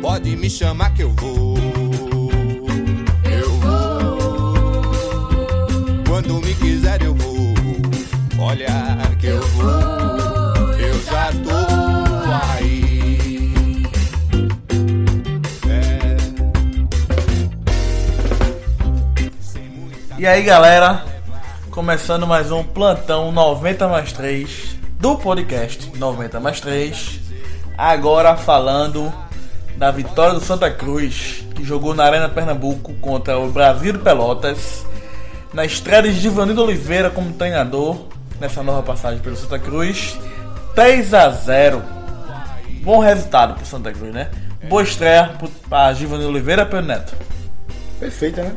Pode me chamar que eu vou. Eu vou. Quando me quiser eu vou. Olha que eu vou. Eu já tô aí. É. E aí galera, começando mais um plantão 90 mais 3 do podcast 90 mais 3. Agora falando da vitória do Santa Cruz, que jogou na Arena Pernambuco contra o Brasil de Pelotas, na estreia de Givanildo Oliveira como treinador nessa nova passagem pelo Santa Cruz, 3 a 0. Bom resultado pro Santa Cruz, né? Boa estreia para Givanildo Oliveira, Pedro Neto. Perfeita, né?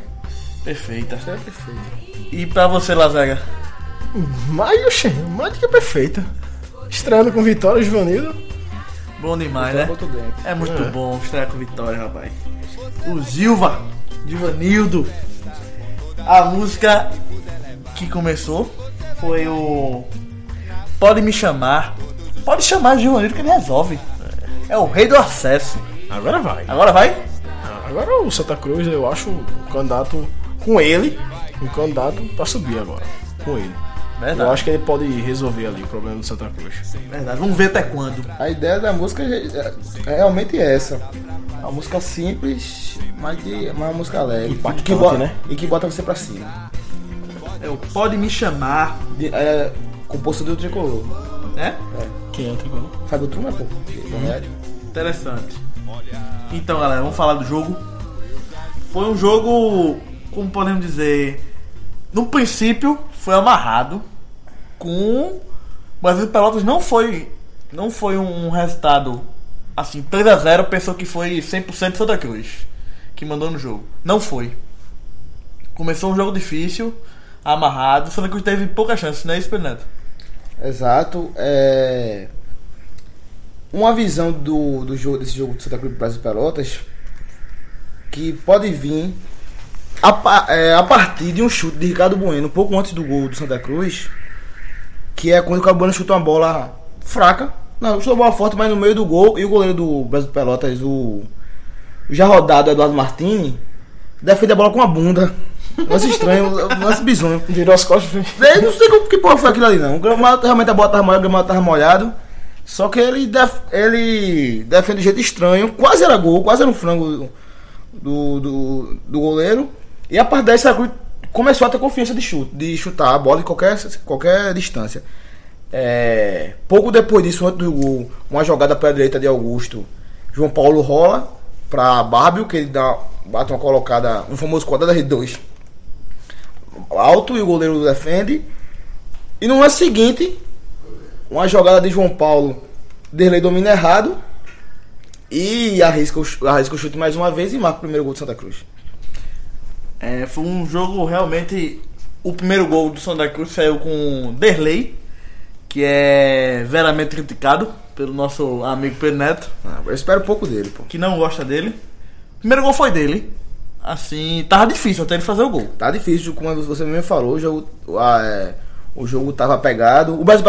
Perfeita. É perfeito. E pra você, Lazega? Mais, oxe, mais do que perfeita. Estreando com vitória, Givanildo. Bom demais, né? o. É muito É. bom estrear com vitória, rapaz. O Zilva, Givanildo. A música que começou foi o Pode Me Chamar. Pode chamar Givanildo que ele resolve. É o rei do acesso. Agora vai. Agora vai? Agora o Santa Cruz, eu acho um candidato com ele, um candidato pra subir agora. Com ele. Verdade. Eu acho que ele pode resolver ali o problema do Santa Cruz. Verdade. Vamos ver até quando. A ideia da música é é realmente essa. Uma música simples, mas, de, uma música leve. Impactante, que bota, né? E que bota você pra cima. É o Pode Me Chamar. De, é, composto do tricolor. Né? Quem é o tricolor? Fábio Truma, pô. Do Real. Interessante. Então, galera, vamos falar do jogo. Foi um jogo, como podemos dizer, no princípio foi amarrado com o Brasil de Pelotas não foi não foi um resultado assim 3 a 0, pensou que foi 100% Santa Cruz que mandou no jogo. Não foi. Começou um jogo difícil, amarrado, Santa Cruz teve pouca chance, não é isso? Exato. É... Uma visão do, do jogo, desse jogo do Santa Cruz Brasil Pelotas que pode vir a, é, a partir de um chute de Ricardo Bueno, um pouco antes do gol do Santa Cruz, que é quando o Ricardo Bueno chutou uma bola fraca. Não, chutou uma bola forte, mas no meio do gol, e o goleiro do Brasil Pelotas, o já rodado Eduardo Martini, defende a bola com a bunda. Lance estranho, lance bizonho. Virou as costas. Eu não sei como que porra foi aquilo ali não. O gramado, realmente a bola tava molhada, o gramado tava molhado. Só que ele, def- ele defende de jeito estranho. Quase era gol, quase era um frango do, do, do goleiro. E a partir daí, Cruz começou a ter confiança de chute, de chutar a bola em qualquer, qualquer distância. É, pouco depois disso, antes do gol, uma jogada pela direita de Augusto. João Paulo rola pra Bárbio, que ele dá, bate uma colocada, um famoso quadrado de dois alto e o goleiro defende. E no lance seguinte, uma jogada de João Paulo, Derlei domina errado e arrisca o, arrisca o chute mais uma vez e marca o primeiro gol do Santa Cruz. É, foi um jogo realmente. O primeiro gol do Santa Cruz saiu com Derlei, que é veramente criticado pelo nosso amigo Pedro Neto, Ah, eu espero pouco dele, pô. que não gosta dele. O primeiro gol foi dele. Assim, tava difícil até ele fazer o gol. Tá difícil, como você mesmo falou, o jogo, ah, é, o jogo tava pegado. O Brasil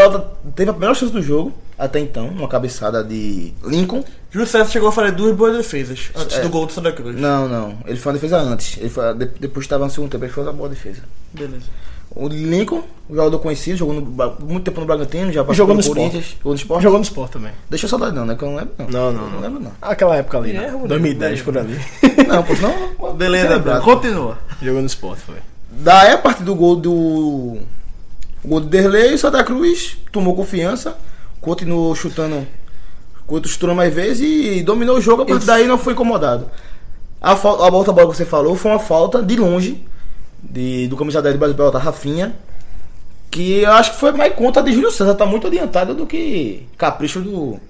teve a primeira chance do jogo, até então, uma cabeçada de Lincoln. Júlio César chegou a fazer duas boas defesas antes É. do gol do Santa Cruz. Não, não, ele foi uma defesa antes. Ele foi, de- depois estava no segundo tempo, ele fez uma boa defesa. Beleza. O Lincoln, jogador conhecido, jogou no muito tempo no Bragantino, já passou pelo no Sport. Corinthians, jogou no Sport. Jogou no Sport também. Deixa eu saudade não, né? Que eu não lembro não. Não, não, Eu não. lembro não. Aquela época ali, né? É, 2010 por ali. Não, pô, não. Beleza, lembrado. continua. Jogou no Sport, foi. Daí a partir do gol do. O gol do Derlei, o Santa Cruz tomou confiança, continuou chutando. Continuou chutando mais vezes e dominou o jogo, a partir daí não foi incomodado. A, fal- a outra bola que você falou foi uma falta de longe de, do camisa 10 do Brasil Pelota, Rafinha. Que eu acho que foi mais conta de Júlio César, tá muito adiantado do que capricho do,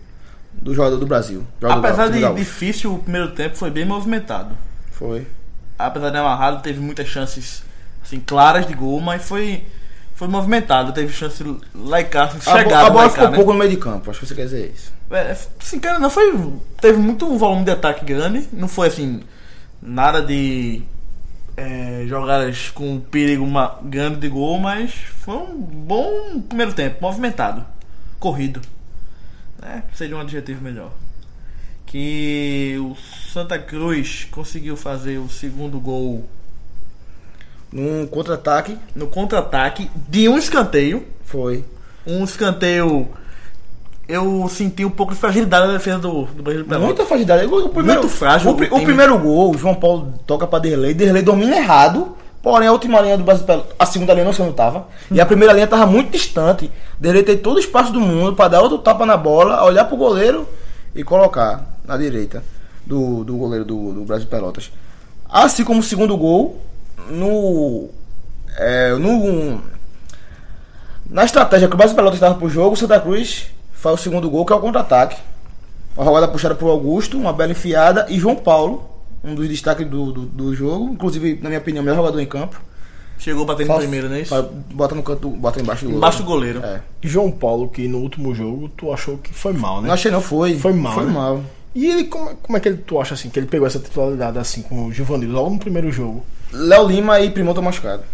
do jogador do Brasil. Jogador Apesar do de Gaúcho. difícil, o primeiro tempo foi bem movimentado. Foi. apesar de amarrado, teve muitas chances assim, claras de gol, mas foi, foi movimentado. Teve chance lá e cá, assim, A, bola ficou né? pouco no meio de campo, acho que você quer dizer isso. É, assim, cara, não foi. Teve muito um volume de ataque grande. Não foi assim. Nada de. é, jogadas com perigo ma- grande de gol, mas foi um bom primeiro tempo, movimentado. corrido. Né? Seria um adjetivo melhor. Que o Santa Cruz conseguiu fazer o segundo gol Num contra-ataque, no contra-ataque de um escanteio. foi. Um escanteio. Eu senti um pouco de fragilidade na defesa do, do Brasil Pelotas. Muita fragilidade. O, primeiro, Muito frágil O, o primeiro gol, o João Paulo toca pra Derlei. Derlei domina errado. Porém, a última linha do Brasil, a segunda linha não se não tava. E a primeira linha tava muito distante. Derlei tem todo o espaço do mundo pra dar outro tapa na bola, olhar pro goleiro e colocar na direita do, do goleiro do, do Brasil Pelotas. Assim como o segundo gol, no. É, no na estratégia que o Brasil Pelotas estava pro jogo, o Santa Cruz faz o segundo gol, que é o contra-ataque. Uma jogada puxada pro Augusto, uma bela enfiada e João Paulo, um dos destaques do, do, do jogo, inclusive, na minha opinião, o melhor jogador em campo. Chegou batendo Faz- primeiro, não é isso? Bota no canto, bota embaixo do goleiro. Embaixo do goleiro. É. E João Paulo, que no último jogo tu achou que foi mal, né? Não achei não, foi. Foi mal, Foi né? mal. E ele, como, como é que ele, tu acha assim, que ele pegou essa titularidade assim com o Giovanni logo no primeiro jogo? Léo Lima e Primão estão machucados.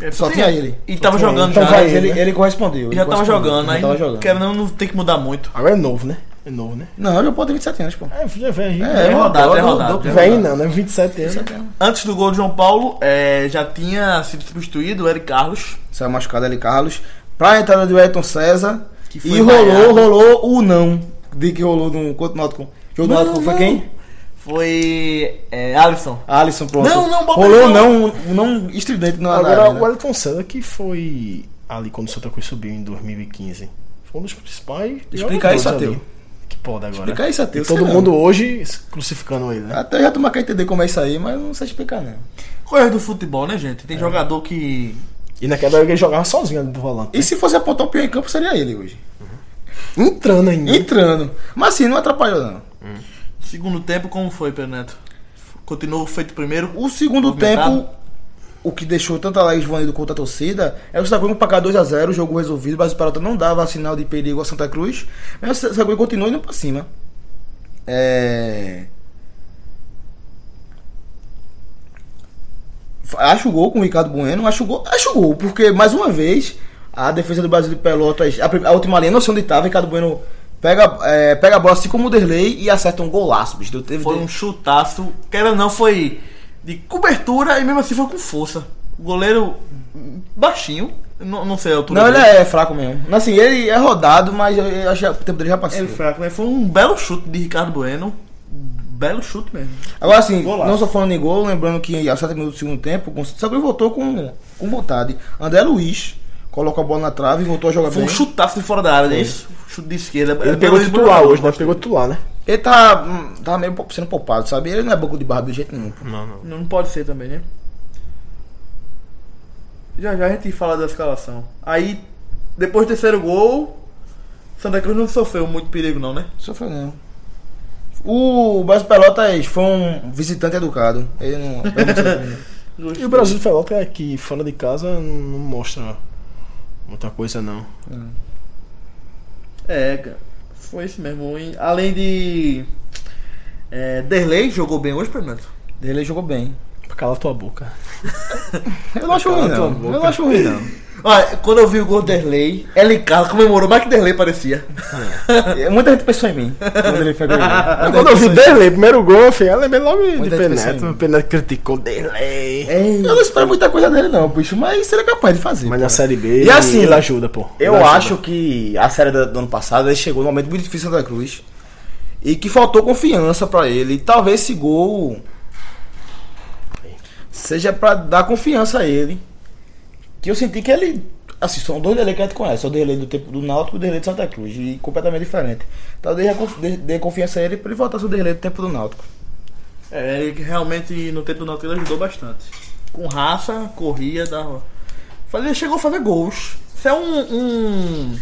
É, Só tinha ele. E tava jogando ele. Então já. vai Mas ele, ele, né? ele correspondeu. já ele tava correspondeu, jogando, já aí tava jogando. querendo não, não tem que mudar muito. Agora é novo, né? É novo, né? Não, ele pode ter 27 anos, pô. É, já vem aí. É rodado, é rodado. é Vem não, né? 27 anos. Antes do gol de João Paulo, é, já tinha sido substituído o Eric Carlos. Saiu machucado ali, Carlos. Pra entrada do Ayrton César. Que foi E rolou, vaiado. rolou o não. De que rolou no contra o Náutico. Jogo do Não, Náutico foi não. quem? Foi. É, Alisson. Alisson, pronto. Não, não, bota Rolou não, não estridente na Agora, área, né? o Wellington César, que foi ali quando o Santa Cruz subiu em 2015, foi um dos principais. Explica jogadores isso. Ateu. Que pode agora. Explica isso, Ateu, todo mundo hoje crucificando ele, né? Até já tomar que entender como é isso aí, mas não sei explicar não. Coisa do futebol, né, gente? É. Tem jogador que. E naquela época ele jogava sozinho ali do volante. E se fosse apontar o pior em campo, seria ele hoje. Entrando ainda. Entrando. Mas assim, não atrapalhou não. Segundo tempo, como foi, Pedro Neto? Continuou feito primeiro. O segundo Movimentado. tempo, o que deixou tanto a Laís Vanido quanto a torcida, é o Santa Cruz cá 2x0, jogo resolvido, mas o Pelota não dava sinal de perigo a Santa Cruz, mas o Santa Cruz continuou indo pra cima. É... Acho o gol com o Ricardo Bueno, acho o gol, acho o gol, porque mais uma vez a defesa do Brasil de Pelotas, a, a última linha, não sei onde estava, Ricardo Bueno pega, é, pega a bola assim como o Derlei e acerta um golaço, bicho. Teve, Foi um chutaço. Quero ou não, foi de cobertura e mesmo assim foi com força. O goleiro baixinho. Não, não sei a altura Não, ele dele. é fraco mesmo. Assim, ele é rodado, mas eu, eu acho que o tempo dele já passou. Ele é fraco, mas foi um belo chute de Ricardo Bueno. Belo chute mesmo. Agora, assim, Golaço. não só falando em gol, lembrando que aos 7 minutos do segundo tempo, o Cruz voltou com, com vontade. André Luiz colocou a bola na trave e voltou a jogar Foi um bem. chutaço de fora da área, não é isso? Chute de esquerda. Ele É, pegou titular hoje, né? Pegou titular, né? Ele tá, hum, tá meio sendo poupado, sabe? Ele não é banco de barra de jeito nenhum. pô. Não, não. Não pode ser também, né? Já já a gente fala da escalação. Aí, depois do terceiro gol, Santa Cruz não sofreu muito perigo, não, né? Sofreu não. O Brasil Pelotas foi um visitante educado. Ele não. ele não- E o Brasil de Pelota é que fora de casa não mostra muita coisa, não. É, cara. Foi isso mesmo. E além de. É, Derlei jogou bem hoje, Fernando. ele jogou bem. Cala tua boca. Eu não acho ruim, Cala não. Eu não acho ruim, não. Olha, quando eu vi o gol do Ellen Carlos comemorou mais que Derlei parecia. Muita gente pensou em mim quando ele o. Muita Quando eu vi mim. Derlei, primeiro gol, filho, eu lembrei logo de Muita Peneto. diferença. O Peneto criticou Derlei. Eu não espero muita coisa dele, não, bicho, mas seria capaz de fazer. Mas pô. na Série B, E assim, ele ajuda, pô. Eu ajuda. acho que a série do do ano passado ele chegou num momento muito difícil da Cruz e que faltou confiança pra ele. E talvez esse gol seja pra dar confiança a ele. Que eu senti que ele. Assim, são dois delay que a gente conhece. O delay do tempo do Náutico e o delay de Santa Cruz. E completamente diferente. Talvez dê, dê confiança a ele pra ele voltar ao delay do tempo do Náutico. É, ele realmente no tempo do Náutico ele ajudou bastante. Com raça, corria, dava. Fazia, chegou a fazer gols. Isso é um, um-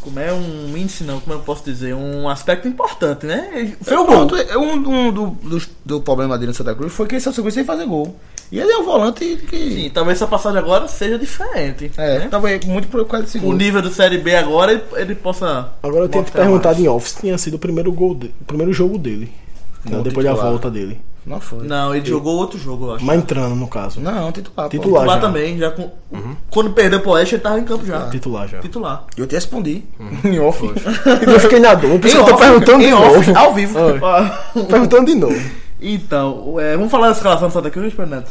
Como é um índice não, como eu posso dizer? Um aspecto importante, né? Ele- Foi o gol. Pronto, é um, um do, dos- do problema dele no Santa Cruz foi que ele só seguiu sem fazer gol. E ele é um volante que. Sim, talvez essa passagem agora seja diferente. É, né? tava muito por causa desse O nível do Série B agora ele, ele possa. Agora eu tenho que perguntar mais. em off se tinha sido o primeiro gol de- o primeiro jogo dele. Não, Como depois da volta dele. Não foi. Não, ele jogou outro jogo, eu acho. Mas entrando, no caso. Não, titular. pô. Titular. Titular já. também, já com. Quando perdeu pro Oeste, ele tava em campo já. Titular já. Titular. Eu te respondi. Em off. Eu fiquei na dúvida, por isso que eu tô perguntando de em off, novo. Ao vivo. Perguntando de novo. Então, é, vamos falar da escalação do Santa Cruz, Fernando?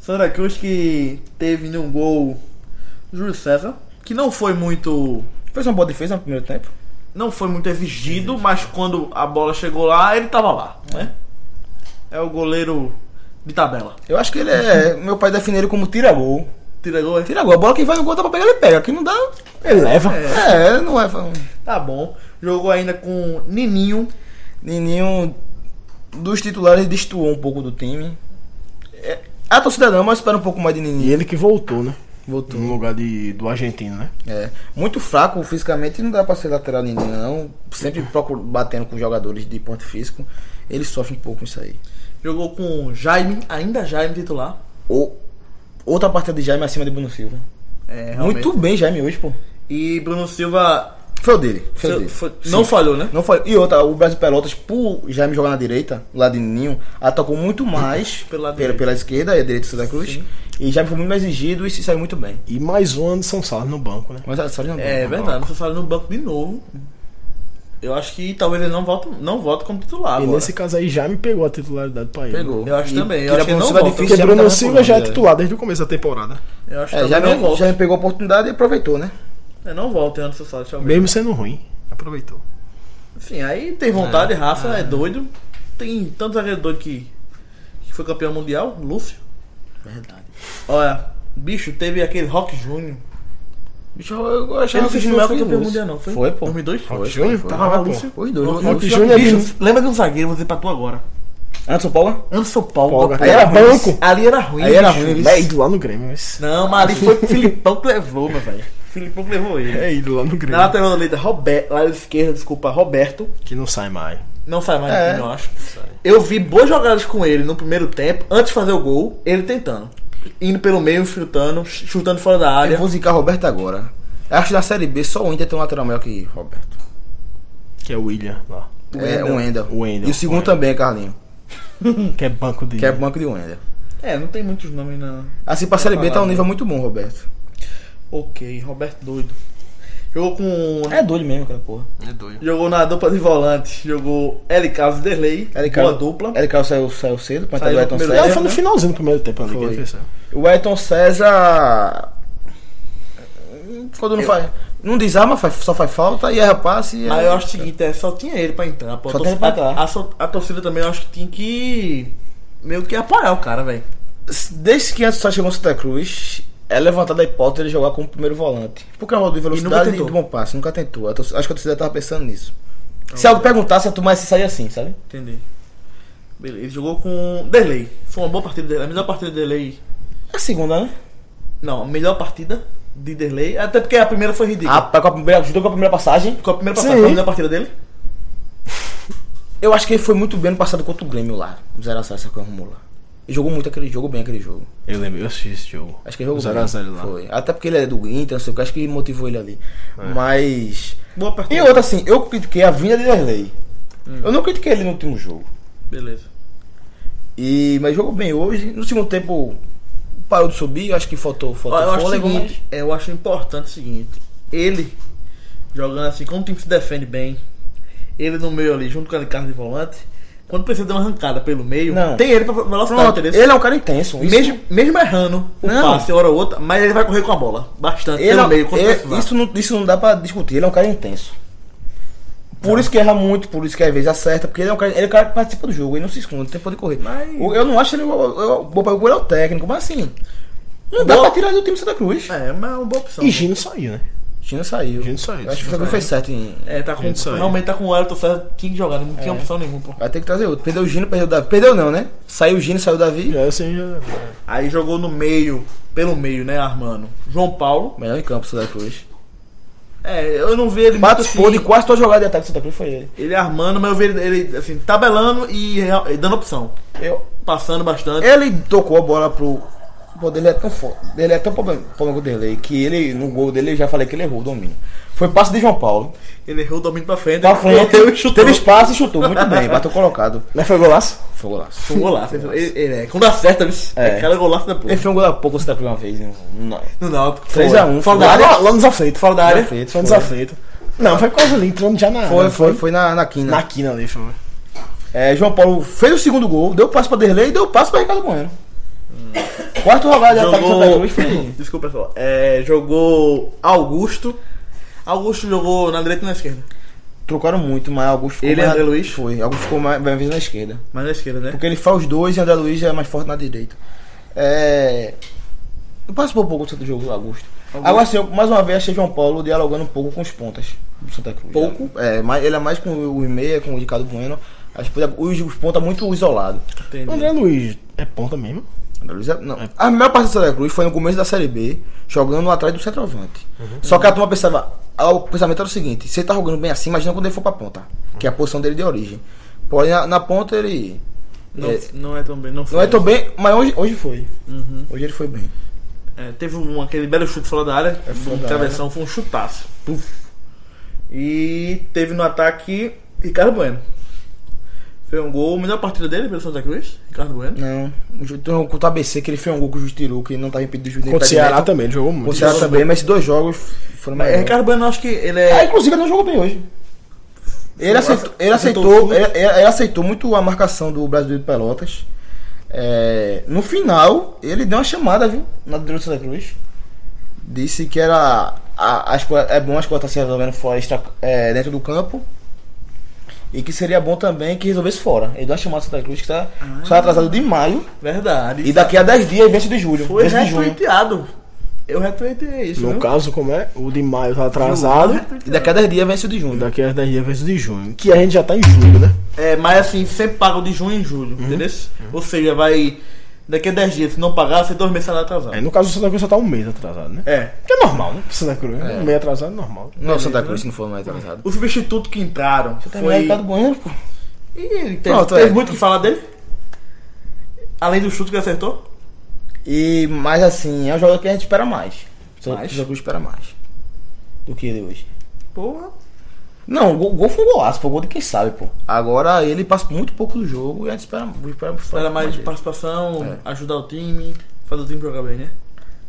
Santa Cruz que teve num gol Júlio César, que não foi muito. Fez uma boa defesa no primeiro tempo. Não foi muito exigido, mas quando a bola chegou lá, ele tava lá, né? É o goleiro de tabela. Eu acho que ele é. Meu pai define ele como tira-gol. Tira gol, é? Tira-gol. A bola que vai no gol dá pra pegar, ele pega. Aqui não dá. Ele leva. É, não é. Tá bom. Jogou ainda com Nininho. Nininho dos titulares destoou um pouco do time. É, a torcida não, mas espera um pouco mais de E Nininho. ele que voltou, né? Voltou. No lugar de, do argentino, né? É, muito fraco fisicamente, não dá pra ser lateral Nininho, não. Sempre procura, batendo com jogadores de porte físico. Ele sofre um pouco isso aí. Jogou com Jaime, ainda Jaime titular. Ou, outra partida de Jaime acima de Bruno Silva. É, realmente. Muito bem, Jaime, hoje, pô. E Bruno Silva Foi o dele. Foi o foi- dele. foi- não falhou, né? Não foi. E outra, o Brasil Pelotas, por Jaime jogar na direita, lá de Ninho, atacou muito mais pela, direito. pela esquerda e a direita do Santa Cruz. Sim. E Jaime foi muito mais exigido e se saiu muito bem. E mais um Anderson Salles no banco, né? Mas a só não É verdade, você fala no banco de novo. Eu acho que talvez ele não volte, não volte como titular. E agora. nesse caso aí já me pegou a titularidade pra ele. Pegou. Eu acho E também, eu acho que não Silva volta. difícil, Porque Jaime Bruno Silva já é recuando, titular desde o começo da temporada. Eu acho que É, também Jaime, não volta. Jaime pegou a oportunidade e aproveitou, né? É, não volta antes só deixa eu ver. Mesmo sendo ruim. Aproveitou. Enfim, aí tem vontade, raça, é doido. Tem tanto zagueiro doido que, que foi campeão mundial, Lúcio. Verdade. Olha, bicho, teve aquele Rock Júnior. Bicho, eu Ele achava não que foi campeão que mundial, não. Foi, Foi, pô. 2002? Foi, Rock foi, Júnior? foi. Tava lá, Lúcio. Os dois. Rock Rock Júnior. É Bicho, lembra de um zagueiro, vou dizer pra tu agora. Anderson Paula? Anderson Paulo. Pô, Aí era banco. Ali era ruim. Aí era ruim, É ido lá no Grêmio, mas... Não, mas ali foi o Filipão que levou, meu velho. Filipão que levou ele. É ido lá no Na Grêmio. lateral direita, Roberto, lado esquerdo, desculpa, Roberto. Que não sai mais. Não sai mais É. eu acho. Eu vi boas jogadas com ele no primeiro tempo, antes de fazer o gol, ele tentando. Indo pelo meio, chutando, chutando fora da Eu área. vou zicar Roberto agora. Eu Acho que na Série B só o Inter tem um lateral melhor que Roberto. Que é o William lá. É, o Wendel. O Wendel. E o segundo O também, Carlinho. Que é banco de... Que é banco de Wendel. É, não tem muitos nomes na. Assim, pra Série B tá um nível né? muito bom, Roberto. Ok, Roberto doido. Jogou com. É doido mesmo aquela porra. É doido. Jogou na dupla de volante. Jogou L. Carlos e Derlei. Ele Boa dupla. Ele Carlos saiu, saiu cedo, pra entrar o Ayrton César. foi no né? finalzinho do primeiro tempo ali. Foi. ele. O Ayrton César. Quando não faz. Não desarma, faz, só faz falta e erra passe. e Mas é- eu acho o seguinte, é, só tinha ele pra entrar. Pô. A, Só torcida, tinha ele pra entrar. a, so- a torcida também eu acho que tinha que. meio que apoiar o cara, velho. Desde que antes só chegou no Santa Cruz, é levantada a hipótese de ele jogar como primeiro volante. Porque é um de velocidade e de bom passe, nunca tentou. Acho que a torcida tava pensando nisso. Se algo perguntasse, a turma ia se sair assim, sabe? Entendi. Beleza, ele jogou com Derlei. Foi uma boa partida dele. A melhor partida de Derlei. É a segunda, né? Não, a melhor partida de Derlei. Até porque a primeira foi ridícula. Ah, com a primeira, juntou com a primeira passagem. Com a primeira Sim. passagem, foi a melhor partida dele? Eu acho que ele foi muito bem no passado contra o Grêmio lá. 0x0 essa coisa arrumou lá. Ele jogou muito aquele jogo, bem aquele jogo. Eu lembro, eu assisti esse jogo. Acho que ele jogou 0x0 bem. lá. Foi. Até porque ele é do Inter, não sei o que, acho que motivou ele ali. Mas. Boa partida. E outra assim, eu critiquei a vinda de Derlei. Eu não critiquei ele no último jogo. Beleza. E, mas jogou bem hoje. No segundo tempo parou de subir, acho que faltou, faltou eu acho o fôlego, seguinte, é, eu acho importante o seguinte. Ele jogando assim, como o time se defende bem, ele no meio ali, junto com aquele carro de volante, quando precisa dar uma arrancada pelo meio, Não. tem ele pra velocidade, Pronto, entendeu? ele é um cara intenso. Isso, mesmo, mesmo errando o Não. passe hora ou outra, mas ele vai correr com a bola. Bastante, ele pelo é- meio, é- isso, não, isso não dá pra discutir, ele é um cara intenso. Por isso que erra muito, por isso que às vezes acerta, porque ele é um cara, ele é um cara que participa do jogo, ele não se esconde, tem de correr. Mas- Eu não acho ele. Eu, eu, ele é o técnico, mas assim. Não dá Boa- pra tirar do time Santa Cruz. É, mas é uma boa opção. E Gino saiu, né? Gino saiu. Gino saiu, Eu acho que o Cruz fez certo em. É, tá com, finalmente tá com o Elton César, tinha que jogar, não tinha opção nenhuma, pô. Vai ter que trazer outro. Perdeu o Gino, perdeu o Davi. Perdeu não, né? Saiu o Gino, saiu o Davi. Já assim, já... Aí jogou no meio, pelo meio, né, Armando? João Paulo. Melhor em campo, Santa Cruz. É, eu não vi ele Participou assim, de quase toda jogada de ataque do Santa Cruz, foi ele. Ele armando, mas eu vi ele, ele, assim, tabelando e e dando opção. Eu, Passando bastante. ele tocou a bola pro, Pô, dele é tão foda. Ele é tão problema, problema com o Derlei que ele, no gol dele, eu já falei que ele errou o domínio. Foi passe de João Paulo. Ele errou o domínio pra frente. Pra frente, e chutou. teve espaço e chutou. Muito bem, bateu colocado. Mas foi golaço? Foi golaço. Foi golaço. Ele, ele é. Quando acerta, viu? É. É. Golaço da porra. Ele fez um gol há pouco, você tá uma vez, né? Não. No Náutico. 3 a 1, Fora foi. da área. Lá, nos aflitos. Fora da área. Foi nos foi. aflitos. Não, foi quase ali, entrando já na Foi, área, foi, foi na, na quina. Na quina ali, foi. É, João Paulo fez o segundo gol, deu passe pra Derlei e deu passe pra Ricardo Bueno. Quarto rodada de ataque do Santa Jogou. Cruz foi. Desculpa, pessoal. É, jogou Augusto. Augusto jogou na direita e na esquerda. Trocaram muito, mas Augusto ficou Ele e mais. André Luiz? Foi, Augusto ficou mais, mais na esquerda. Mas na esquerda, né? Porque ele faz os dois e André Luiz é mais forte na direita. É. Participou um pouco do jogo, Augusto. Agora sim, eu, mais uma vez achei João Paulo dialogando um pouco com os pontas do Santa Cruz. Pouco? É, mas ele é mais com o meia, com o Ricardo Bueno. Acho que os, os pontas muito isolados. André Luiz é ponta mesmo? Luiz é- não. A melhor parte do Santa Cruz foi no começo da Série B, jogando atrás do centroavante. Só que a turma pensava, ah, o pensamento era o seguinte, se ele tá jogando bem assim, imagina quando ele for pra ponta, que é a posição dele de origem. Porém, na, na ponta ele... Não, é, não é tão bem. Não, não é tão bem, mas hoje, hoje foi. Uhum. Hoje ele foi bem. É, teve um, aquele belo chute fora da área. É, fora de da travessão, foi um chutaço. Puf. E teve no ataque Ricardo Bueno. Foi um gol, melhor partida dele pelo Santa Cruz, Ricardo Bueno. Não, o Ju- tem um contra o ABC que ele fez um gol com o Juiz tirou, que não tava impedido de juiz Contra o Ceará também, ele jogou muito. Com o Ceará também, mas esses dois jogos foram Mas, melhores. Ricardo Bueno, acho que ele Ah, é. inclusive ele não jogou bem hoje. Ele aceitou, ele aceitou ele, ele- aceitou muito a marcação do Brasileiro de Pelotas. É, no final, ele deu uma chamada, viu? Na direita do Santa Cruz. Disse que era. A, coisas- é bom as coisas estar se resolvendo fora, extra- é, dentro do campo. E que seria bom também que resolvesse fora. Ele deu uma chamada Santa Cruz que está só atrasado de maio. Verdade. E daqui a 10 dias vence de julho. Foi vence retweeteado. Eu retweetei isso. No viu? caso, como é? O de maio tá atrasado. E daqui a 10 dias vence o de junho. Daqui a 10 dias vem o de junho. Que a gente já tá em julho, né? É, mas assim, sempre paga o de junho em julho, entendeu? Ou seja, vai. Daqui a 10 dias, se não pagar, você dois meses salário atrasado. É, no caso, o Santa Cruz só tá um mês atrasado, né? É. Que é normal, né? Santa Cruz. Um mês atrasado é normal. Não, Santa Cruz, se não for mais atrasado. O substituto que entraram Foi... foi. Ricardo Bueno, pô. Ih, ele teve, Pronto, teve é. muito o que falar dele? Além do chute que acertou? E, mas assim, é um jogador que a gente espera mais. O Mais? jogo espera mais. Do que ele hoje. Porra. Não, o gol, gol foi um golaço, foi gol de quem sabe, pô. Agora ele passa muito pouco do jogo e a gente espera, espera, Era mais de participação, É. ajudar o time, fazer o time jogar bem, né?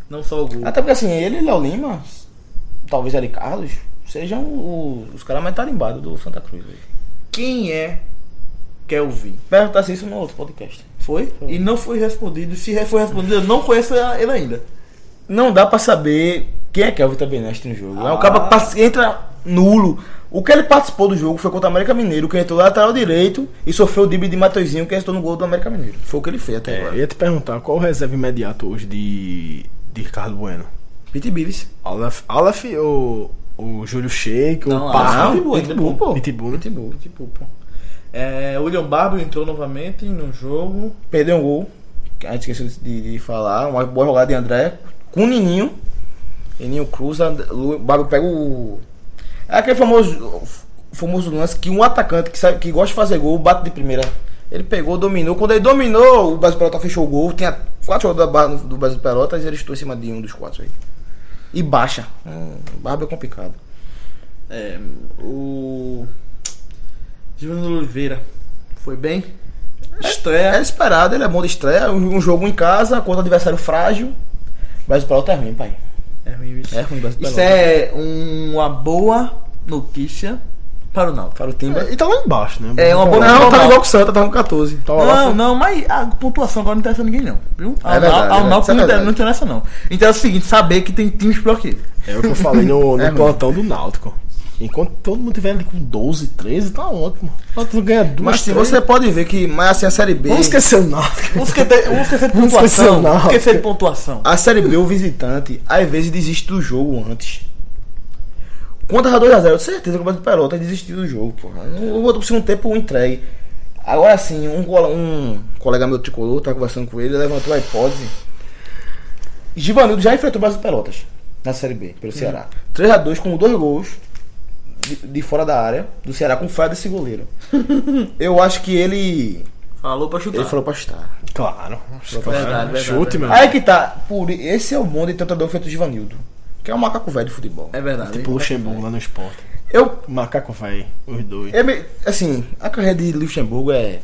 Não só o gol. Até porque assim, ele e Léo Lima, talvez Eli Carlos, sejam o- os caras mais tarimbados do Santa Cruz. Hoje. Quem é Kelvin? Perguntasse isso no outro podcast. Foi? E não foi respondido. Se foi respondido, eu não conheço ele ainda. Não dá pra saber quem é Kelvin Tabeneste no jogo. É um Ah. cara que entra nulo. O que ele participou do jogo foi contra o América Mineiro, que entrou lateral direito e sofreu o drible de Mateuzinho, que entrou no gol do América Mineiro. Foi o que ele fez até É, eu agora. ia te perguntar qual o reserva imediato hoje de, de Ricardo Bueno? Pete Bives. Aleph, Aleph ou o Júlio Sheik, o Pá? Aleph. Pitbull, Pitbull, pô. Pitbull, né? Pitbull. Tipo, pô. É, William Barber entrou novamente no jogo. Perdeu um gol, a gente esqueceu de, de falar. Uma boa jogada de André. Com o Nininho. Nininho cruza. O Bago pega o. É aquele famoso, famoso lance que um atacante que, sabe, que gosta de fazer gol bate de primeira. Ele pegou, dominou. Quando ele dominou, o Brasil Pelota fechou o gol. Tinha quatro jogadores do Brasil Pelotas e ele estou em cima de um dos quatro aí. E baixa. Hum, barba é complicado. É, o. Júnior Oliveira. Foi bem. Estreia. É esperado, ele é bom de estreia. Um, um jogo em casa contra adversário frágil. O Brasil Pelota é ruim, pai. É ruim isso. É ruim Brasil Isso é uma boa notícia para o Náutico. Para o Timba. E tá lá embaixo, né? É uma boa Não, tá igual com o Santa, tá com 14. Tá lá Não, não, mas a pontuação agora não interessa ninguém, não. Viu? É verdade, ao, é Náutico isso é não, não interessa, não. Então é o seguinte: saber que tem times que ele. É o que eu falei no, no É, plantão do Náutico. Enquanto todo mundo tiver ali com 12, 13, tá ótimo. O Náutico ganha duas, Mas sim, três. você pode ver que, mas assim, a Série B. Vamos esquecer o Náutico. Vamos esquecer, de Vamos esquecer pontuação. não. Vamos esquecer de pontuação. A Série B, o visitante, às vezes desiste do jogo antes. Quando tava 2x0, eu tenho certeza que o Brasil Pelota desistiu do jogo, porra. Eu vou pro segundo tempo entregue. Agora sim, um, um colega meu tricolor, tá conversando com ele, levantou a hipótese. Givanildo já enfrentou o Brasil Pelotas na Série B, pelo Ceará. 3x2 com dois gols de, de fora da área do Ceará com falha desse goleiro. Eu acho que ele Falou pra chutar. Ele falou pra chutar. Claro. Verdade, verdade, Chute, meu. Aí que tá. Por, esse é o mundo de tentador feito de Givanildo. Que é um macaco velho de futebol. É verdade. Tipo Luxemburgo lá no esporte. Eu, Macaco velho, os dois. eu assim, a carreira de Luxemburgo é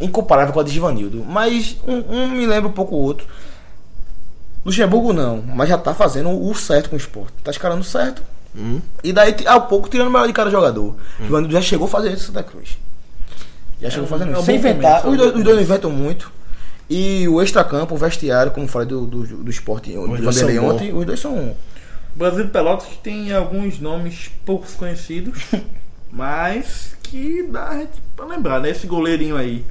incomparável com a de Givanildo. Mas um, um me lembra um pouco o outro. Luxemburgo não, mas já tá fazendo o certo com o esporte. Tá escalando certo. E daí, ao pouco, tirando o melhor de cada jogador. Givanildo já chegou fazendo isso em Santa Cruz. Já chegou fazendo é um isso. Sem bom inventar. é os, dois, os dois inventam muito. E o extracampo, o vestiário, como falei do, do, do esporte dois Vanderlei ontem, os dois são. O Brasil de Pelotas que tem alguns nomes poucos conhecidos, mas que dá a pra lembrar, né? Esse goleirinho aí,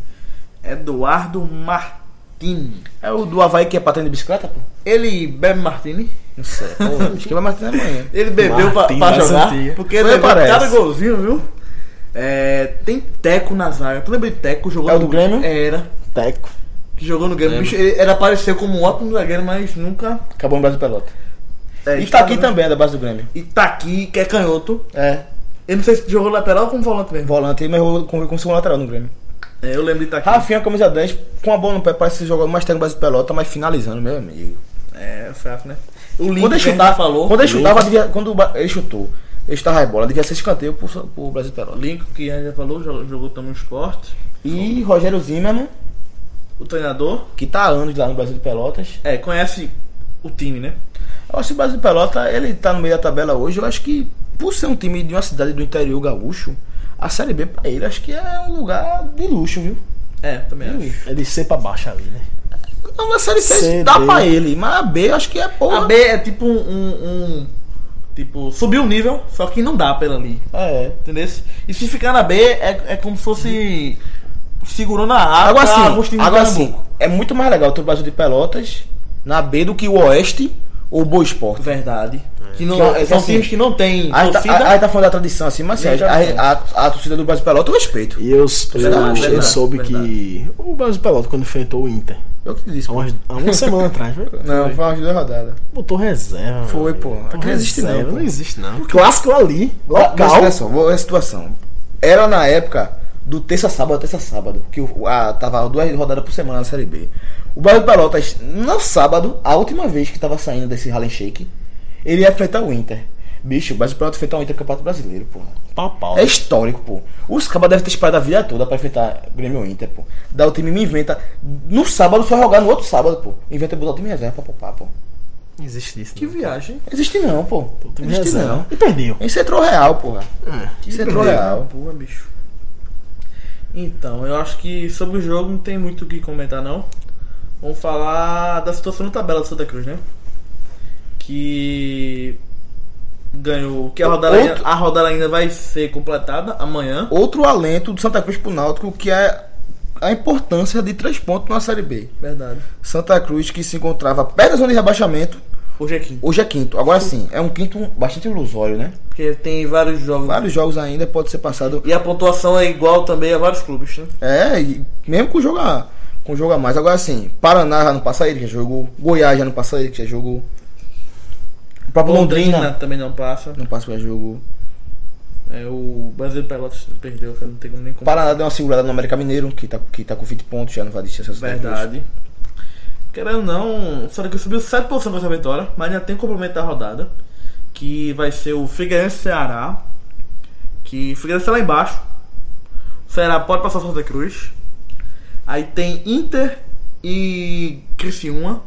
Eduardo Martini. É o do Havaí que é patente de bicicleta, pô? Ele bebe Martini. Não sei. Pô, acho que vai Martins amanhã. Ele bebeu pra, Martini, pra das jogar, antigas. porque ele parece. cada golzinho, viu? É, tem Teco na zaga. Tu lembra de Teco? Jogou É o no do Grêmio? Era. Teco. Que jogou no Grêmio. Bicho, ele, ele apareceu como um ótimo zagueiro, mas nunca... Acabou no Brasil Pelota. É, E tá aqui no- também, é da base do Grêmio. E tá aqui, que é canhoto. É. Eu não sei se jogou lateral ou como volante mesmo. Volante, mas eu com, com segundo lateral no Grêmio. É, eu lembro de tá aqui. Rafinha, camisa 10, com a bola no pé, parece ser jogador mais técnico do Brasil Pelota, mas finalizando, meu amigo. É, fraco, né? O link Quando ele que a gente chutava, falou. quando ele chutava, devia, quando ele chutou, ele chutava a bola, devia ser escanteio pro, pro Brasil Pelota. Link que a gente já falou, jogou, jogou também no esporte. E Rogério Zimmermann, O treinador. que tá há anos lá no Brasil de Pelotas. É, conhece o time, né? Eu acho que o Brasil de Pelota, ele tá no meio da tabela hoje. Eu acho que, por ser um time de uma cidade do interior gaúcho, a Série B pra ele, acho que é um lugar de luxo, viu? É, também acho. É de C pra baixo ali, né? Não, a Série C dá D. pra ele, mas a B acho que é porra. A B é tipo um, um- um- Tipo, subiu o nível, só que não dá pela ali. É. Entendeu? E se ficar na B, é, é como se fosse. Segurando a água. Agora sim, agora sim, é muito mais legal ter o Brasil de Pelotas na B do que o Oeste ou o Boa Esporte. Verdade. Que não, Que é- são assim, times que não tem Aí tá, torcida. aí tá falando da tradição assim, mas assim, Nem a, a, a torcida do Brasil de Pelotas eu respeito. E eu, eu, eu verdade, soube verdade. que o Brasil Pelota, quando enfrentou o Inter, Eu que te disse. há, Pô. umas, há uma semana atrás, foi? Não, foi umas duas rodadas. Botou reserva. Foi, velho. pô. Não existe não, pô. Não existe, não. Clássico ali, Mas local. olha só, a situação. Era na época do terça sábado, terça sábado, que o, a, tava duas rodadas por semana na Série B. O Brasil de Pelotas, no sábado, a última vez que tava saindo desse Harlem Shake, ele ia enfrentar o Inter. Bicho, o Brasil enfrentar o Inter no Campeonato Brasileiro, porra. Pau, É histórico, pô. Os cabas devem ter esperado a vida toda pra enfrentar Grêmio e Inter, pô. Daí o time me inventa. No sábado só jogar no outro sábado, pô. Inventa botar o time reserva pra poupar, pô. Não existe isso. Que não. viagem. Existe não, pô. O Existe reserva. não. E perdeu. Isso entrou real, porra. É. Isso entrou real. Porra, bicho. Então, eu acho que sobre o jogo não tem muito o que comentar, não. Vamos falar da situação na tabela do Santa Cruz, né? Que ganhou. Que a rodada, Outro- ainda, a rodada ainda vai ser completada amanhã. Outro alento do Santa Cruz pro Náutico, que é a importância de três pontos na Série B. Verdade. Santa Cruz, que se encontrava perto da zona de rebaixamento, Hoje é quinto. hoje é quinto. Agora sim, é um quinto bastante ilusório, né? Porque tem vários jogos. Vários jogos ainda pode ser passado. E a pontuação é igual também a vários clubes, né? É, e mesmo com jogo a, com jogo a mais. Agora sim, Paraná já não passa ele, que já jogou. Goiás já não passa ele, que já jogou. O próprio Londrina, também não passa. não passa, já jogou. É, o Brasil Pelotas perdeu, que não tem como nem O comparar. Paraná deu uma segurada no América Mineiro, que tá, que tá com 20 pontos, já não vai descer essa Verdade. Querendo não, o Santa Cruz subiu 7% com essa vitória, mas ainda tem complemento da rodada. Que vai ser o Figueirense Ceará. Que o Figueirense tá lá embaixo. O Ceará pode passar o Santa Cruz. Aí tem Inter e Criciúma.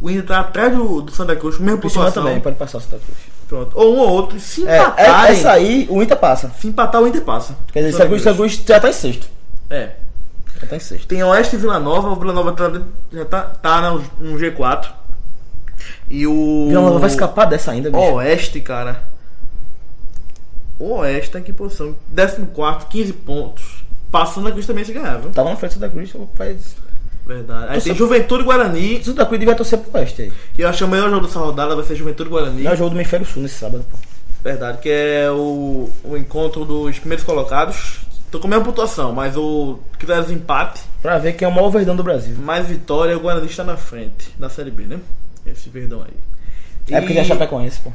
O Inter tá atrás do, do Santa Cruz, mesma Criciúma também, pode passar o Santa Cruz. Pronto. Ou um ou outro. Se É, empatarem, é, essa aí, o Inter passa. se empatar, o Inter passa. Quer dizer, Santa Santa Cruz, já tá em sexto. É. Já tá em sexto. Tem Oeste e Vila Nova. O Vila Nova tá, já tá, tá no, no G4. E o. Vila Nova vai escapar dessa ainda, bicho. Oeste, cara. O Oeste tá em que posição? 14, 15 pontos. Passando a Cruz também se ganhar, viu? Tava na frente Santa Cruz, faz. Verdade. Aí Tô tem só- Juventude e Guarani. Santa Cruz devia torcer pro Oeste aí. Que eu acho que o melhor jogo dessa rodada vai ser Juventude e Guarani. Não é o jogo do Hemisfério Sul nesse sábado, pô. Verdade, que é o, o encontro dos primeiros colocados. Tô com a mesma pontuação, mas o que der empate, Pra ver quem é o maior verdão do Brasil. mais vitória, o Guarani está na frente da Série B, né? Esse verdão aí. É porque tem a Chapecoense, pô.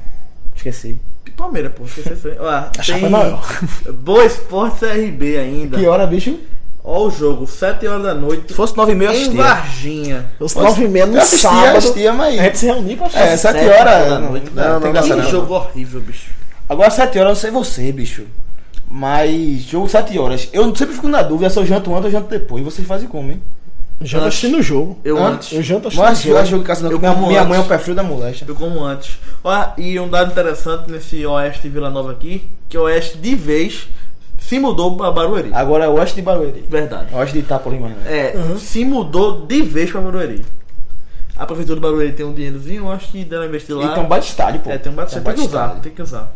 Esqueci. Palmeiras, pô, esqueci. Ó, A chapa tem é maior. Boa Esporte CRB ainda. Que hora, bicho? Ó o jogo, 7 horas da noite. Se fosse 9 e meia, eu em assistia. Varginha. Os 9 e meia no assistia, sábado. assistia, mas- A gente se reunir pra assistir. É, 7 Sete horas. da Não, noite. não, Não, tem não, graça Que não. não. jogo horrível, bicho. Agora 7 horas eu não sei você, bicho. Mas jogo 7 horas. Eu sempre fico na dúvida se eu janto antes ou janto depois. Vocês fazem como, hein? Janta assistindo o jogo. Eu antes. Eu janto assistindo Mas eu jogo. acho jogo em casa não. Eu Minha, minha mãe é o pé frio da moléstia. Eu como antes. Ó, e um dado interessante nesse Oeste Vila Nova aqui, que o Oeste de vez se mudou pra Barueri. Agora é o Oeste de Barueri. Verdade. Oeste de Itápolis, mas não é. É, se mudou de vez pra Barueri. A prefeitura de Barueri tem um dinheirozinho, eu acho que dela investir lá. E tem um estádio, pô. É, tem um bate, Tem tem que usar, tem que usar.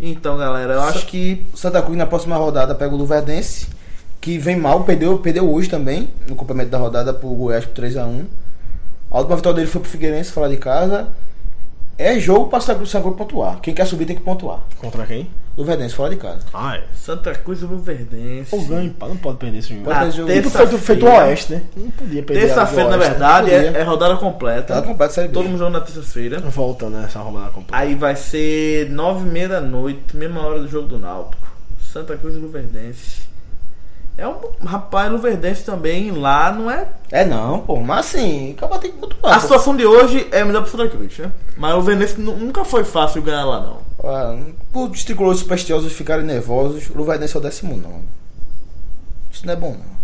Então, galera, eu acho que Santa Cruz na próxima rodada pega o Luverdense, que vem mal, perdeu, perdeu hoje também, no complemento da rodada pro Goiás por 3x1. A última vitória dele foi pro Figueirense, fora de casa. É jogo pra Santa Cruz, Santa Cruz pontuar. Quem quer subir tem que pontuar. Contra quem? Luverdense, fora de casa. Ah, é. Santa Cruz e Luverdense. Ou ganho, pá, não pode perder esse jogo. Pode Ah, jogo. Terça-feira- feito, feito o Oeste, né? Não podia perder. Terça-feira, na do Oeste. verdade, é, é rodada completa. Tá completo, série. Todo mundo joga na terça-feira. Volta, né? Essa roubada completa. Aí vai ser nove e meia da noite, mesma hora do jogo do Náutico. Santa Cruz e Luverdense. É um rapaz Luverdense também lá, não é? É não, pô. Mas assim, acaba tem que pontuar. A situação de hoje é melhor pro Santa Cruz, né? Mas o Luverdense nu- nunca foi fácil ganhar lá, não. Ah, Por os tricolores supersticiosos ficarem nervosos, o Luverdense é o décimo nono. Isso não é bom, não.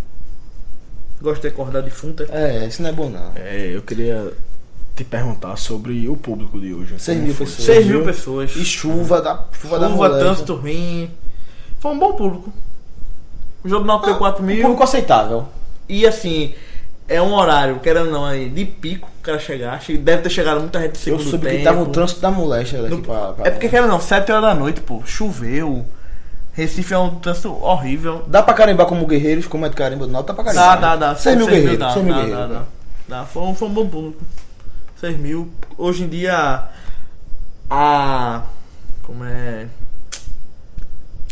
Gosto de acordar defunta. É, isso não é bom, não. É, eu queria te perguntar sobre o público de hoje. Seis Como mil foi? pessoas. 6 mil pessoas. E chuva da chuva, da Chuva, moléstia. trânsito ruim. Foi um bom público. O jogo do Náutico deu 4 Um mil. público aceitável. E assim, é um horário, querendo ou não, aí, de pico o cara chegar. Che- Deve ter chegado muita gente Eu soube tempo. que tava um trânsito da moléstia daqui No- pra, pra- É porque, querendo ou não, 7 horas da noite, pô, choveu. Recife é um trânsito horrível. Dá pra carimbar como guerreiros, como é de carimba do Náutico, dá pra Dá, carimbar. dá, dá. 6 mil guerreiros, dá, 6 mil dá, guerreiros. dá, dá. Dá, Foi, um, foi um bom público. 6 mil. Hoje em dia, a. Como é.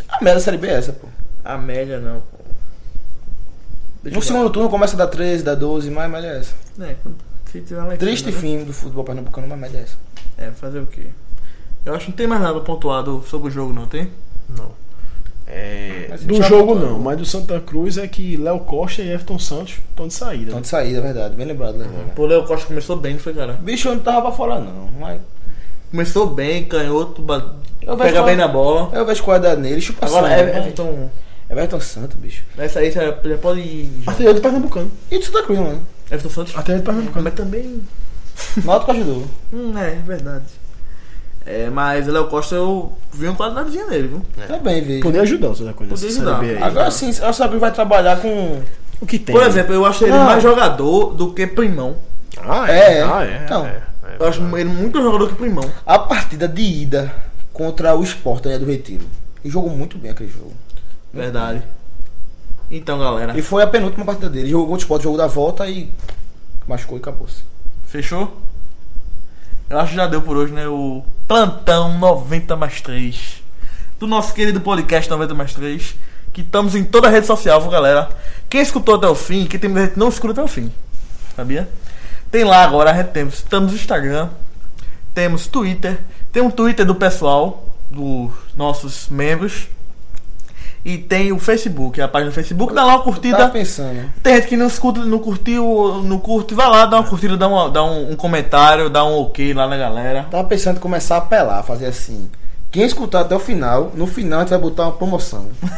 A merda da Série B é essa, pô. A média não, pô. Deixa No segundo turno começa a dar 13, dá 12, mas a média é essa. É, se tiver uma Triste né? fim do futebol pernambucano, mas a média é essa. É, fazer o quê? Eu acho que não tem mais nada pontuado sobre o jogo, não tem? Não. É, do jogo não, mas do Santa Cruz é que Léo Costa e Everton Santos estão de saída. Então de saída, é verdade. Bem lembrado, né? Pô, o Léo Costa começou bem, não foi, cara? Bicho, eu não tava pra fora, não. Mas Começou bem, canhoto, ba- Eu vejo pega qual- bem na bola. eu vejo qualidade nele, chupa Agora, é, Everton. Everton Santos, bicho. Essa aí já, já pode ir. já. Artilheiro do Pernambucano. E do Santa Cruz, mano. Everton Santos. Artilheiro do Pernambucano. Mas também. Náutico ajudou. Hum, é, verdade. É, mas o Léo Costa eu vi uma qualidadezinha nele, viu? Tá bem, vi. Podia ajudar o Santa Cruz Série ajudar. Aí. Agora sim, o Santa Cruz vai trabalhar com. o que tem? Por exemplo, eu acho ele Ah. mais jogador do que Primão. Ah, É, é. Ah, é. então. é, é. Eu acho ele muito jogador que Primão. A partida de ida contra o Sport né, do Retiro. Ele jogou muito bem aquele jogo. Verdade. Então, galera, E foi a penúltima partida dele. Jogou o Sport, jogou da volta e machucou e acabou-se. fechou? Eu acho que já deu por hoje, né? O plantão 90 mais 3 do nosso querido podcast 90 mais 3. Que estamos em toda a rede social, viu, galera? Quem escutou até o fim, que tem gente não escuta até o fim, sabia? Tem lá agora, a temos, estamos no Instagram, temos Twitter, tem um Twitter do pessoal, dos nossos membros, e tem o Facebook, a página do Facebook, dá lá uma curtida. Tava pensando. Tem gente que não escuta, não curtiu, não curte, vai lá, dá uma curtida, dá, uma- dá um, um comentário, dá um ok lá na galera. Tava pensando em começar a apelar, fazer assim. Quem escutar até o final, no final a gente vai botar uma promoção.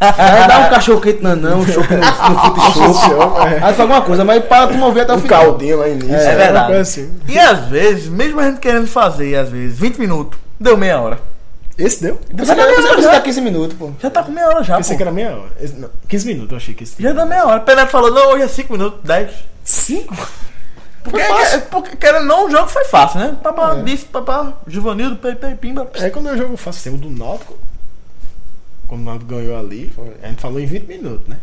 Aí dá um cachorro quente nanão, um chopp no, no fute. Aí faz alguma coisa, mas para tu mover até o Um final. caldinho lá início. É uma verdade. assim. E às vezes, mesmo a gente querendo fazer, às vezes, 20 minutos, deu meia hora. Esse deu? Você precisa dar 15 minutos, pô. Já tá com meia hora já, Pensei pô. que era meia hora. Esse- não, 15 minutos, eu achei que esse. Já dá meia hora. Pelé falou, não, hoje é 5 minutos, 10. 5? Porque, fácil. porque querendo ou não, o jogo foi fácil, né? Papá, disse, papá, Juvanildo, Pepe, Pimba. É quando eu jogo fácil, assim, o do Náutico. Quando o Náutico ganhou ali, a gente falou em 20 minutos, né?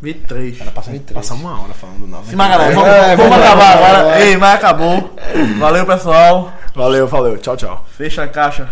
23. Era passar, 23. passar uma hora falando do Náutico. Sim, mas galera, vamos, É, vamos acabar é agora. Ei, mas acabou. Valeu, pessoal. Valeu, valeu. Tchau, tchau. Fecha a caixa.